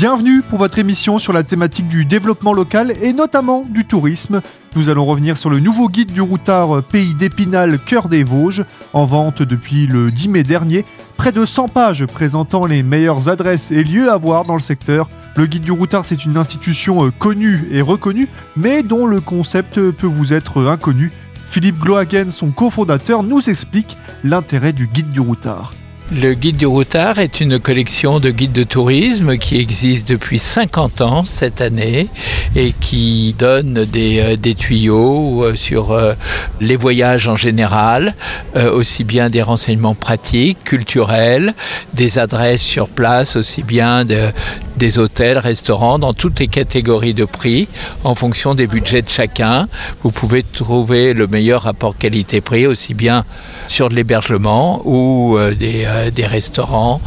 Bienvenue pour votre émission sur la thématique du développement local et notamment du tourisme. Nous allons revenir sur le nouveau guide du routard Pays d'Épinal, Cœur des Vosges, en vente depuis le 10 mai dernier. Près de 100 pages présentant les meilleures adresses et lieux à voir dans le secteur. Le guide du routard, c'est une institution euh, connue et reconnue, mais dont le concept peut vous être inconnu. Philippe Glohagen, son cofondateur, nous explique l'intérêt du guide du routard. Le guide du routard est une collection de guides de tourisme qui existe depuis 50 ans cette année et qui donne des, euh, tuyaux euh, sur euh, les voyages en général, aussi bien des renseignements pratiques, culturels, des adresses sur place, aussi bien de, des hôtels, restaurants, dans toutes les catégories de prix, en fonction des budgets de chacun. Vous pouvez trouver le meilleur rapport qualité-prix, aussi bien sur de l'hébergement ou euh, des, euh, des, restaurants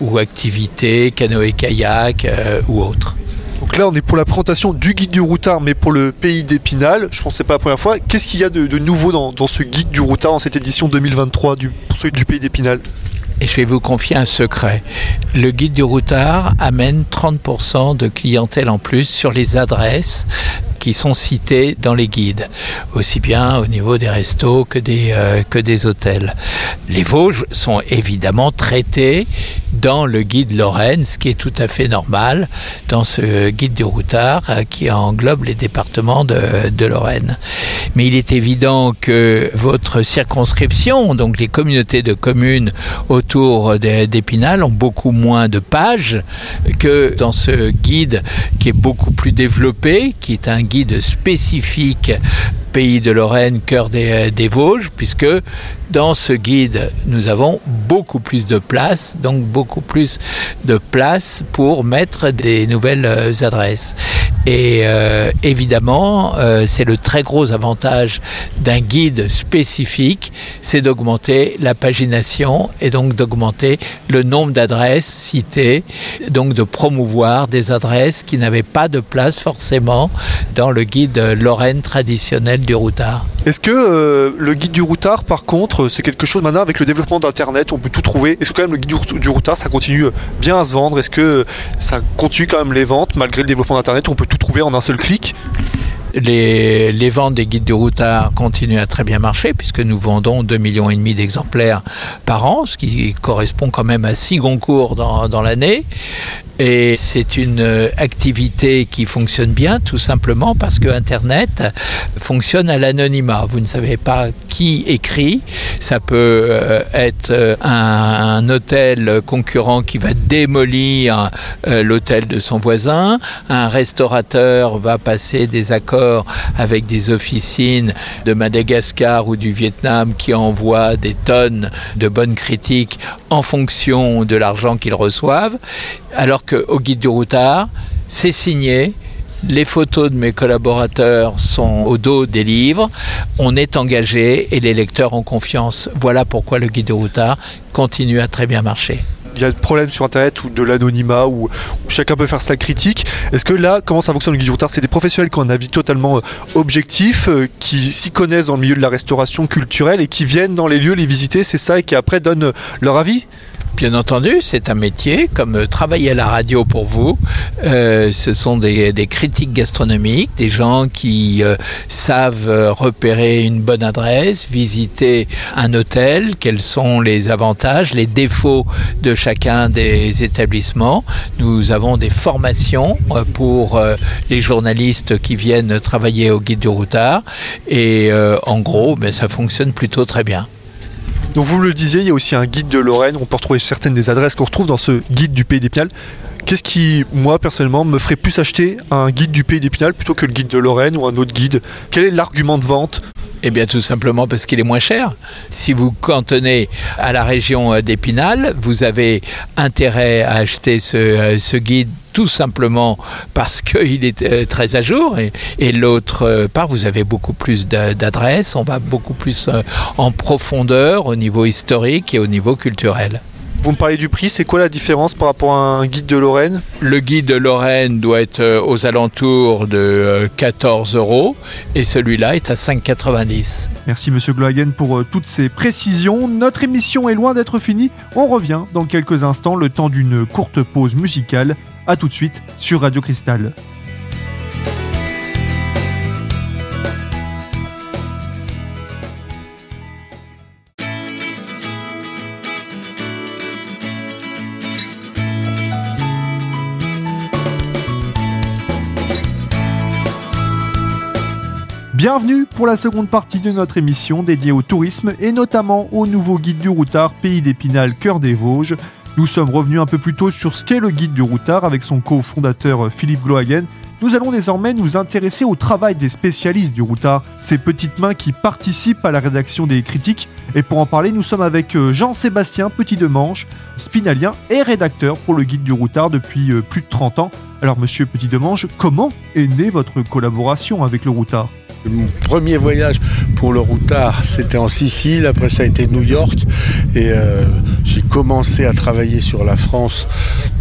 ou activités, canoë-kayak euh, ou autres. Donc là, on est pour la présentation du guide du routard, mais pour le pays d'Épinal. Je pense que pas la première fois. Qu'est-ce qu'il y a de, nouveau dans, dans, ce guide du routard en cette édition 2023 du, pour celui du pays d'Épinal? Et je vais vous confier un secret. Le guide du routard amène 30% de clientèle en plus sur les adresses qui sont cités dans les guides, aussi bien au niveau des restos que des, euh, que des hôtels. Les Vosges sont évidemment traités dans le guide Lorraine, ce qui est tout à fait normal dans ce guide du routard euh, qui englobe les départements de, de Lorraine. Mais il est évident que votre circonscription, donc les communautés de communes autour d'Épinal, ont beaucoup moins de pages que dans ce guide qui est beaucoup plus développé, qui est un guide spécifique pays de Lorraine, cœur des, Vosges, puisque dans ce guide, nous avons beaucoup plus de place, donc beaucoup plus de place pour mettre des nouvelles adresses. Et euh, évidemment, euh, c'est le très gros avantage d'un guide spécifique, c'est d'augmenter la pagination et donc d'augmenter le nombre d'adresses citées, donc de promouvoir des adresses qui n'avaient pas de place forcément dans le guide Lorraine traditionnel du routard. Est-ce que euh, le guide du routard, par contre, c'est quelque chose maintenant avec le développement d'Internet, on peut tout trouver? Est-ce que quand même le guide du routard, ça continue bien à se vendre? Est-ce que ça continue quand même les ventes malgré le développement d'Internet On peut tout trouver en un seul clic les, ventes des guides du routard continuent à très bien marcher puisque nous vendons 2,5 millions et demi d'exemplaires par an, ce qui correspond quand même à 6 concours dans l'année. Et c'est une activité qui fonctionne bien tout simplement parce que Internet fonctionne à l'anonymat. Vous ne savez pas qui écrit. Ça peut euh, être euh, un, un hôtel concurrent qui va démolir euh, l'hôtel de son voisin. Un restaurateur va passer des accords avec des officines de Madagascar ou du Vietnam qui envoient des tonnes de bonnes critiques en fonction de l'argent qu'ils reçoivent. Alors qu'au guide du routard, c'est signé. Les photos de mes collaborateurs sont au dos des livres. On est engagé et les lecteurs ont confiance. Voilà pourquoi le guide du routard continue à très bien marcher il y a des problèmes sur internet ou de l'anonymat où, chacun peut faire sa critique. Est-ce que là, comment ça fonctionne le guide du routard? C'est des professionnels qui ont un avis totalement euh, objectif, euh, qui s'y connaissent dans le milieu de la restauration culturelle et qui viennent dans les lieux les visiter, c'est ça, et qui après donnent leur avis? Bien entendu, c'est un métier, comme euh, travailler à la radio pour vous. Euh, ce sont des, critiques gastronomiques, des gens qui euh, savent repérer une bonne adresse, visiter un hôtel, quels sont les avantages, les défauts de chacun des établissements. Nous avons des formations pour les journalistes qui viennent travailler au guide du routard. Et en gros, ben, ça fonctionne plutôt très bien. Donc vous le disiez, il y a aussi un guide de Lorraine, on peut retrouver certaines des adresses qu'on retrouve dans ce guide du Pays d'Épinal. Qu'est-ce qui, moi personnellement, me ferait plus acheter un guide du Pays d'Épinal plutôt que le guide de Lorraine ou un autre guide? Quel est l'argument de vente? Eh bien tout simplement parce qu'il est moins cher. Si vous cantonnez à la région d'Épinal, vous avez intérêt à acheter ce, ce guide tout simplement parce qu'il est très à jour et, et l'autre part vous avez beaucoup plus d'adresses, on va beaucoup plus en profondeur au niveau historique et au niveau culturel. Vous me parlez du prix, c'est quoi la différence par rapport à un guide de Lorraine? Le guide de Lorraine doit être aux alentours de 14 euros et celui-là est à 5,90. Merci Monsieur Glohagen pour toutes ces précisions. Notre émission est loin d'être finie. On revient dans quelques instants, le temps d'une courte pause musicale. A tout de suite sur Radio Cristal. Bienvenue pour la seconde partie de notre émission dédiée au tourisme et notamment au nouveau guide du routard Pays d'Épinal, Cœur des Vosges. Nous sommes revenus un peu plus tôt sur ce qu'est le guide du routard avec son cofondateur Philippe Glohagen. Nous allons désormais nous intéresser au travail des spécialistes du routard, ces petites mains qui participent à la rédaction des critiques. Et pour en parler, nous sommes avec euh, Jean-Sébastien Petit-Demange, spinalien et rédacteur pour le guide du routard depuis euh, plus de 30 ans. Alors monsieur Petit-Demange, comment est née votre collaboration avec le routard? Mon premier voyage pour le routard, c'était en Sicile. Après, ça a été New York. Et euh, j'ai commencé à travailler sur la France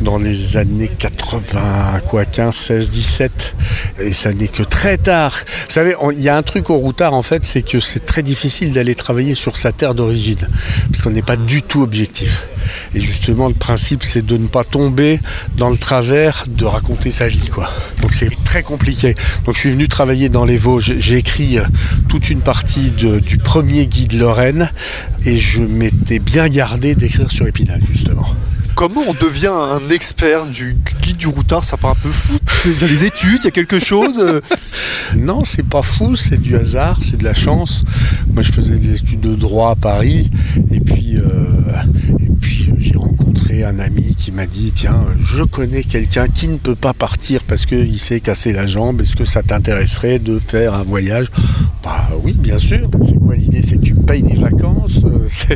dans les années 80, quoi, 15, 16, 17. Et ça n'est que très tard. Vous savez, il y a un truc au routard, en fait, c'est que c'est très difficile d'aller travailler sur sa terre d'origine. Parce qu'on n'est pas du tout objectif. Et justement, le principe, c'est de ne pas tomber dans le travers de raconter sa vie, quoi. Donc c'est très compliqué. Donc je suis venu travailler dans les Vosges. J'ai écrit euh, toute une partie du premier guide Lorraine et je m'étais bien gardé d'écrire sur Épinal, justement comment on devient un expert du guide du routard? Ça paraît un peu fou. Il y a des études, il y a quelque chose euh. Non, c'est pas fou, c'est du hasard, c'est de la chance. Moi, je faisais des études de droit à Paris, et puis, euh, puis j'ai rencontré un ami qui m'a dit Tiens, je connais quelqu'un qui ne peut pas partir parce qu'il s'est cassé la jambe. Est-ce que ça t'intéresserait de faire un voyage? Bah oui, bien sûr. C'est quoi l'idée? C'est que tu me payes des vacances euh,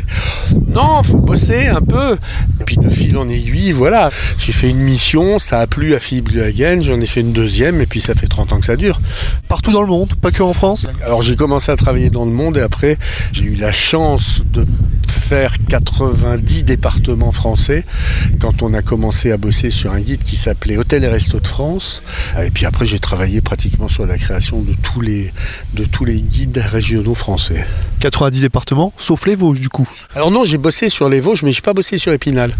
Non, faut bosser un peu. Et puis de fil en aiguille, voilà. J'ai fait une mission, ça a plu à Philippe Gluhagen, j'en ai fait une deuxième, et puis ça fait 30 ans que ça dure. Partout dans le monde, pas que en France? Alors j'ai commencé à travailler dans le monde, et après j'ai eu la chance de faire 90 départements français quand on a commencé à bosser sur un guide qui s'appelait Hôtel et Resto de France. Et puis après, j'ai travaillé pratiquement sur la création de tous les, de tous les guides régionaux français. 90 départements, sauf les Vosges du coup Alors non, j'ai bossé sur les Vosges, mais j'ai pas bossé sur Épinal.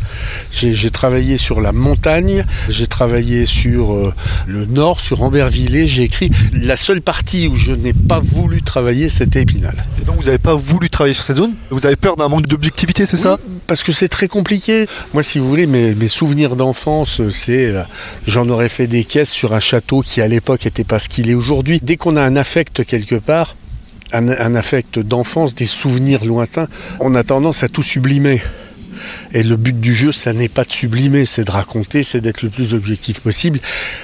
J'ai travaillé sur la montagne, j'ai travaillé sur euh, le nord, sur Ambervillers. J'ai écrit la seule partie où je n'ai pas voulu travailler, c'était Épinal. Et donc vous n'avez pas voulu travailler sur cette zone? Vous avez peur d'un manque d'objectivité, c'est ça? Parce que c'est très compliqué. Moi, si vous voulez, mes, souvenirs d'enfance, c'est euh, j'en aurais fait des caisses sur un château qui à l'époque était pas ce qu'il est aujourd'hui. Dès qu'on a un affect quelque part, un, affect d'enfance, des souvenirs lointains, on a tendance à tout sublimer. Et le but du jeu, ça n'est pas de sublimer, c'est de raconter, c'est d'être le plus objectif possible.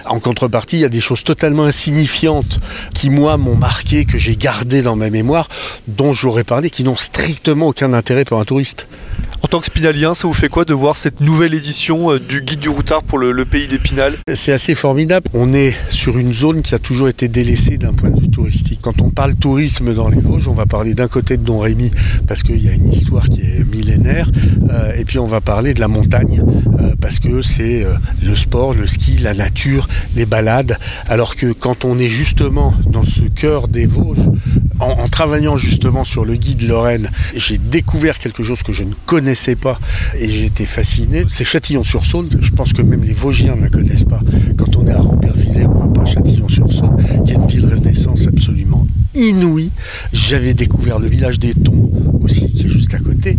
En contrepartie, il y a des choses totalement insignifiantes qui, moi, m'ont marqué, que j'ai gardé dans ma mémoire, dont j'aurais parlé, qui n'ont strictement aucun intérêt pour un touriste. En tant que spinalien, ça vous fait quoi de voir cette nouvelle édition euh, du Guide du Routard pour le, pays d'Épinal? C'est assez formidable. On est sur une zone qui a toujours été délaissée d'un point de vue touristique. Quand on parle tourisme dans les Vosges, on va parler d'un côté de Don Rémy parce qu'il y a une histoire qui est millénaire, euh, et puis on va parler de la montagne euh, parce que c'est le sport, le ski, la nature, les balades. Alors que quand on est justement dans ce cœur des Vosges, en, travaillant justement sur le guide Lorraine, j'ai découvert quelque chose que je ne connaissais pas et été fasciné. C'est Châtillon-sur-Saône, je pense que même les Vosgiens ne la connaissent pas. Quand on est à Rambervillers, on va pas à Châtillon-sur-Saône, qui est une ville renaissance absolument inouïe. J'avais découvert le village des Tons aussi, qui est juste à côté,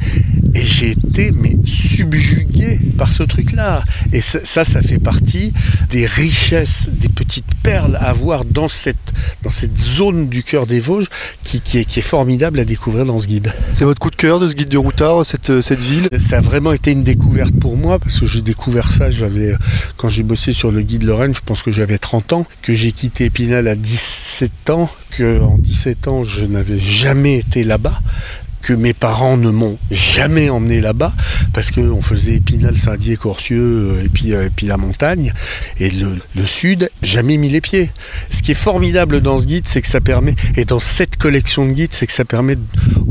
et j'ai été mais subjugué par ce truc-là. Et ça, ça, fait partie des richesses, des petites perles à voir dans cette, dans cette zone du cœur des Vosges qui, qui, est, qui est formidable à découvrir dans ce guide. C'est votre coup de cœur de ce guide du routard, cette, cette ville? Ça a vraiment été une découverte pour moi parce que j'ai découvert ça, j'avais quand j'ai bossé sur le guide Lorraine, je pense que j'avais 30 ans, que j'ai quitté Épinal à 17 ans, que en 17 ans je n'avais jamais été là-bas que mes parents ne m'ont jamais emmené là-bas parce qu'on faisait Épinal, Saint-Dié, Corcieux euh, et puis, euh, et puis la montagne et le, sud, jamais mis les pieds. Ce qui est formidable dans ce guide, c'est que ça permet, et dans cette collection de guides, c'est que ça permet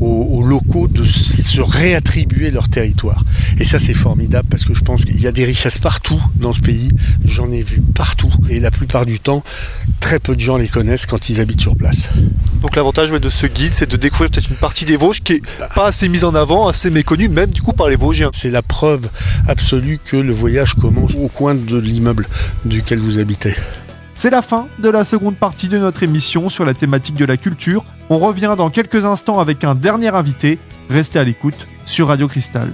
aux, locaux de se réattribuer leur territoire. Et ça, c'est formidable parce que je pense qu'il y a des richesses partout dans ce pays. J'en ai vu partout et la plupart du temps, très peu de gens les connaissent quand ils habitent sur place. Donc l'avantage de ce guide, c'est de découvrir peut-être une partie des Vosges qui est pas assez mise en avant, assez méconnue, même du coup par les Vosgiens. C'est la preuve absolue que le voyage commence au coin de l'immeuble duquel vous habitez. C'est la fin de la seconde partie de notre émission sur la thématique de la culture. On revient dans quelques instants avec un dernier invité. Restez à l'écoute sur Radio Cristal.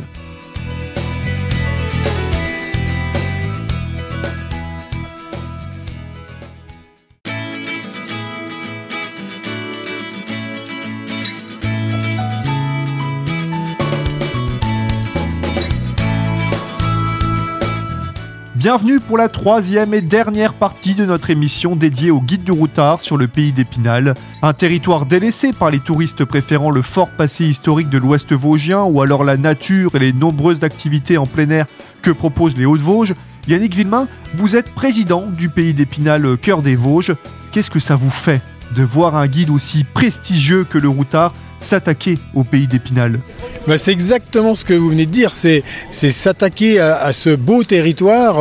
Bienvenue pour la troisième et dernière partie de notre émission dédiée au guide du routard sur le pays d'Épinal, un territoire délaissé par les touristes préférant le fort passé historique de l'Ouest vosgien ou alors la nature et les nombreuses activités en plein air que proposent les Hauts-de-Vosges. Yannick Villemain, vous êtes président du pays d'Épinal Cœur des Vosges. Qu'est-ce que ça vous fait de voir un guide aussi prestigieux que le routard s'attaquer au pays d'Épinal? Bah, c'est exactement ce que vous venez de dire, c'est s'attaquer à, ce beau territoire,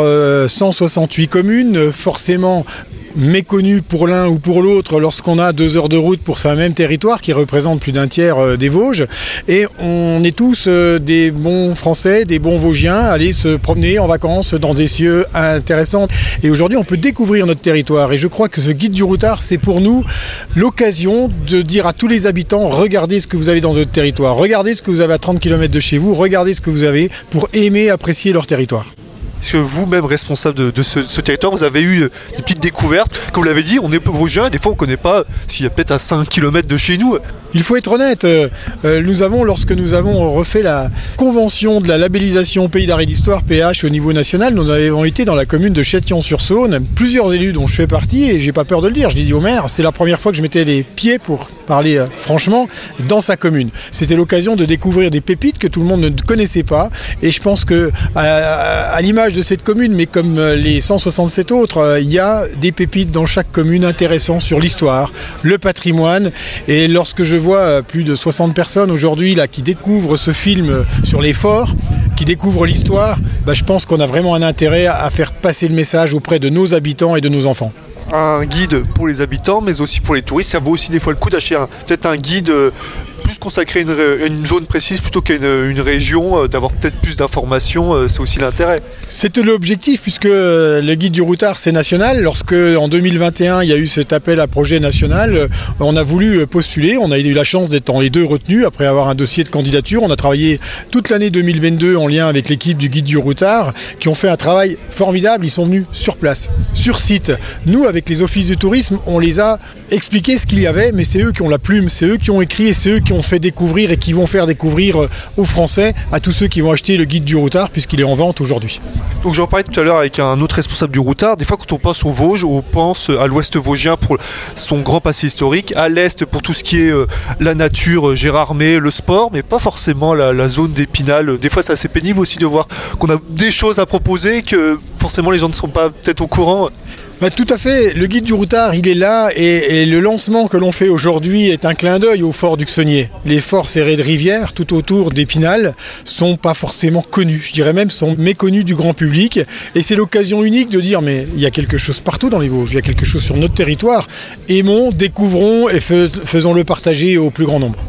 168 euh, communes, forcément méconnu pour l'un ou pour l'autre lorsqu'on a deux heures de route pour ce même territoire qui représente plus d'un tiers euh, des Vosges. Et on est tous euh, des bons Français, des bons Vosgiens, aller se promener en vacances dans des cieux intéressants. Et aujourd'hui, on peut découvrir notre territoire. Et je crois que ce guide du routard, c'est pour nous l'occasion de dire à tous les habitants, regardez ce que vous avez dans votre territoire, regardez ce que vous avez à 30 km de chez vous, regardez ce que vous avez pour aimer, apprécier leur territoire que vous-même responsable de, ce, territoire, vous avez eu des petites découvertes? Comme vous l'avez dit, on est vos jeunes, des fois on ne connaît pas s'il y a peut-être à 5 km de chez nous. Il faut être honnête, euh, euh, nous avons, lorsque nous avons refait la convention de la labellisation Pays d'arrêt d'histoire, PH, au niveau national, nous avons été dans la commune de Châtillon-sur-Saône, plusieurs élus dont je fais partie, et j'ai pas peur de le dire, je l'ai dit au maire, c'est la première fois que je mettais les pieds, pour parler euh, franchement, dans sa commune. C'était l'occasion de découvrir des pépites que tout le monde ne connaissait pas, et je pense que, à, l'image de cette commune, mais comme les 167 autres, il y a des pépites dans chaque commune intéressant sur l'histoire, le patrimoine, et lorsque je euh, plus de 60 personnes aujourd'hui qui découvrent ce film euh, sur les forts, qui découvrent l'histoire, bah, je pense qu'on a vraiment un intérêt à faire passer le message auprès de nos habitants et de nos enfants un guide pour les habitants, mais aussi pour les touristes. Ça vaut aussi des fois le coup d'acheter peut-être un guide euh, à une, zone précise plutôt qu'à une, région, euh, d'avoir peut-être plus d'informations, euh, c'est aussi l'intérêt. C'était l'objectif puisque le guide du routard c'est national. Lorsque en 2021 il y a eu cet appel à projet national, on a voulu postuler, on a eu la chance d'être en les deux retenus après avoir un dossier de candidature. On a travaillé toute l'année 2022 en lien avec l'équipe du guide du routard qui ont fait un travail formidable. Ils sont venus sur place, sur site. Nous avec les offices du tourisme, on les a expliqué ce qu'il y avait, mais c'est eux qui ont la plume, c'est eux qui ont écrit et c'est eux qui ont fait découvrir et qui vont faire découvrir euh, aux Français, à tous ceux qui vont acheter le guide du routard, puisqu'il est en vente aujourd'hui. Donc j'en parlais tout à l'heure avec un autre responsable du routard. Des fois, quand on pense au Vosges, on pense à l'ouest vosgien pour son grand passé historique, à l'est pour tout ce qui est euh, la nature, euh, Gérardmer, le sport, mais pas forcément la, la zone d'Épinal. Des fois, c'est assez pénible aussi de voir qu'on a des choses à proposer que forcément les gens ne sont pas peut-être au courant. Bah, tout à fait. Le guide du routard, il est là et, le lancement que l'on fait aujourd'hui est un clin d'œil au fort du Xenier. Les forts serrés de rivière tout autour d'Épinal sont pas forcément connus. Je dirais même sont méconnus du grand public. Et c'est l'occasion unique de dire mais il y a quelque chose partout dans les Vosges. Il y a quelque chose sur notre territoire. Aimons, découvrons et faisons-le partager au plus grand nombre.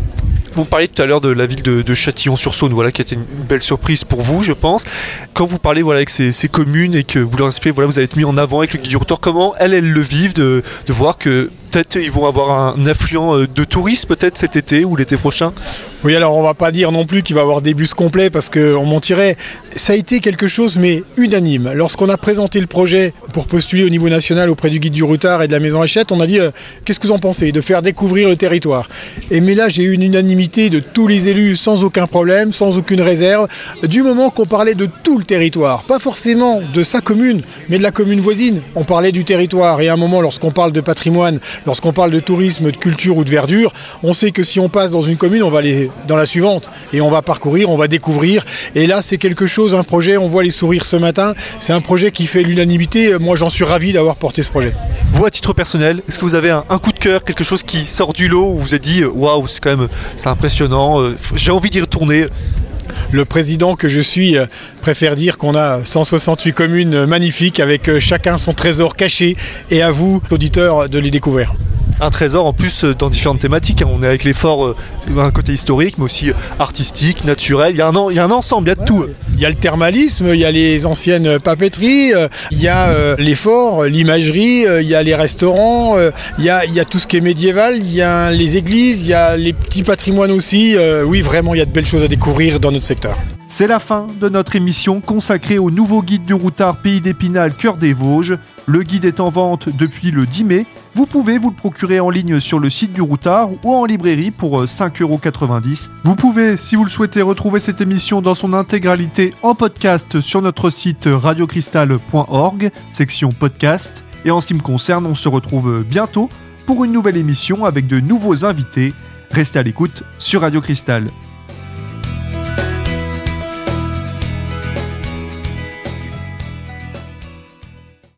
Vous parliez tout à l'heure de la ville de, Châtillon-sur-Saône, voilà, qui a été une belle surprise pour vous, je pense. Quand vous parlez voilà, avec ces, communes et que vous leur expliquez, voilà, vous avez été mis en avant avec le guide du retour, comment elles, elles le vivent de voir que peut-être ils vont avoir un affluent euh, de touristes peut-être cet été ou l'été prochain? Oui, alors on va pas dire non plus qu'il va avoir des bus complets parce qu'on mentirait. Ça a été quelque chose mais unanime. Lorsqu'on a présenté le projet pour postuler au niveau national auprès du guide du routard et de la maison Hachette, on a dit euh, qu'est-ce que vous en pensez? De faire découvrir le territoire. Et mais là j'ai eu une unanimité de tous les élus sans aucun problème, sans aucune réserve, du moment qu'on parlait de tout le territoire, pas forcément de sa commune, mais de la commune voisine. On parlait du territoire et à un moment lorsqu'on parle de patrimoine, Lorsqu'on parle de tourisme, de culture ou de verdure, on sait que si on passe dans une commune, on va aller dans la suivante et on va parcourir, on va découvrir. Et là, c'est quelque chose, un projet, on voit les sourires ce matin, c'est un projet qui fait l'unanimité. Moi, j'en suis ravi d'avoir porté ce projet. Vous, à titre personnel, est-ce que vous avez un, coup de cœur, quelque chose qui sort du lot où vous êtes dit, waouh, c'est quand même impressionnant, euh, j'ai envie d'y retourner le président que je suis euh, préfère dire qu'on a 168 communes magnifiques avec euh, chacun son trésor caché et à vous, auditeurs, de les découvrir. Un trésor en plus dans différentes thématiques. hein. On est avec les forts, euh, un côté historique, mais aussi artistique, naturel. Il y a un, en- il y a un ensemble, il y a de tout. Il y a le thermalisme, il y a les anciennes papeteries, euh, il y a euh, les forts, l'imagerie, euh, il y a les restaurants, il y a, tout ce qui est médiéval, il y a les églises, il y a les petits patrimoines aussi. Oui, vraiment, il y a de belles choses à découvrir dans notre secteur. C'est la fin de notre émission consacrée au nouveau guide du routard Pays d'Épinal Cœur des Vosges. Le guide est en vente depuis le 10 mai. Vous pouvez vous le procurer en ligne sur le site du routard ou en librairie pour euh, 5,90€. Vous pouvez, si vous le souhaitez, retrouver cette émission dans son intégralité en podcast sur notre site radiocristal.org, section podcast. Et en ce qui me concerne, on se retrouve bientôt pour une nouvelle émission avec de nouveaux invités. Restez à l'écoute sur Radio Cristal.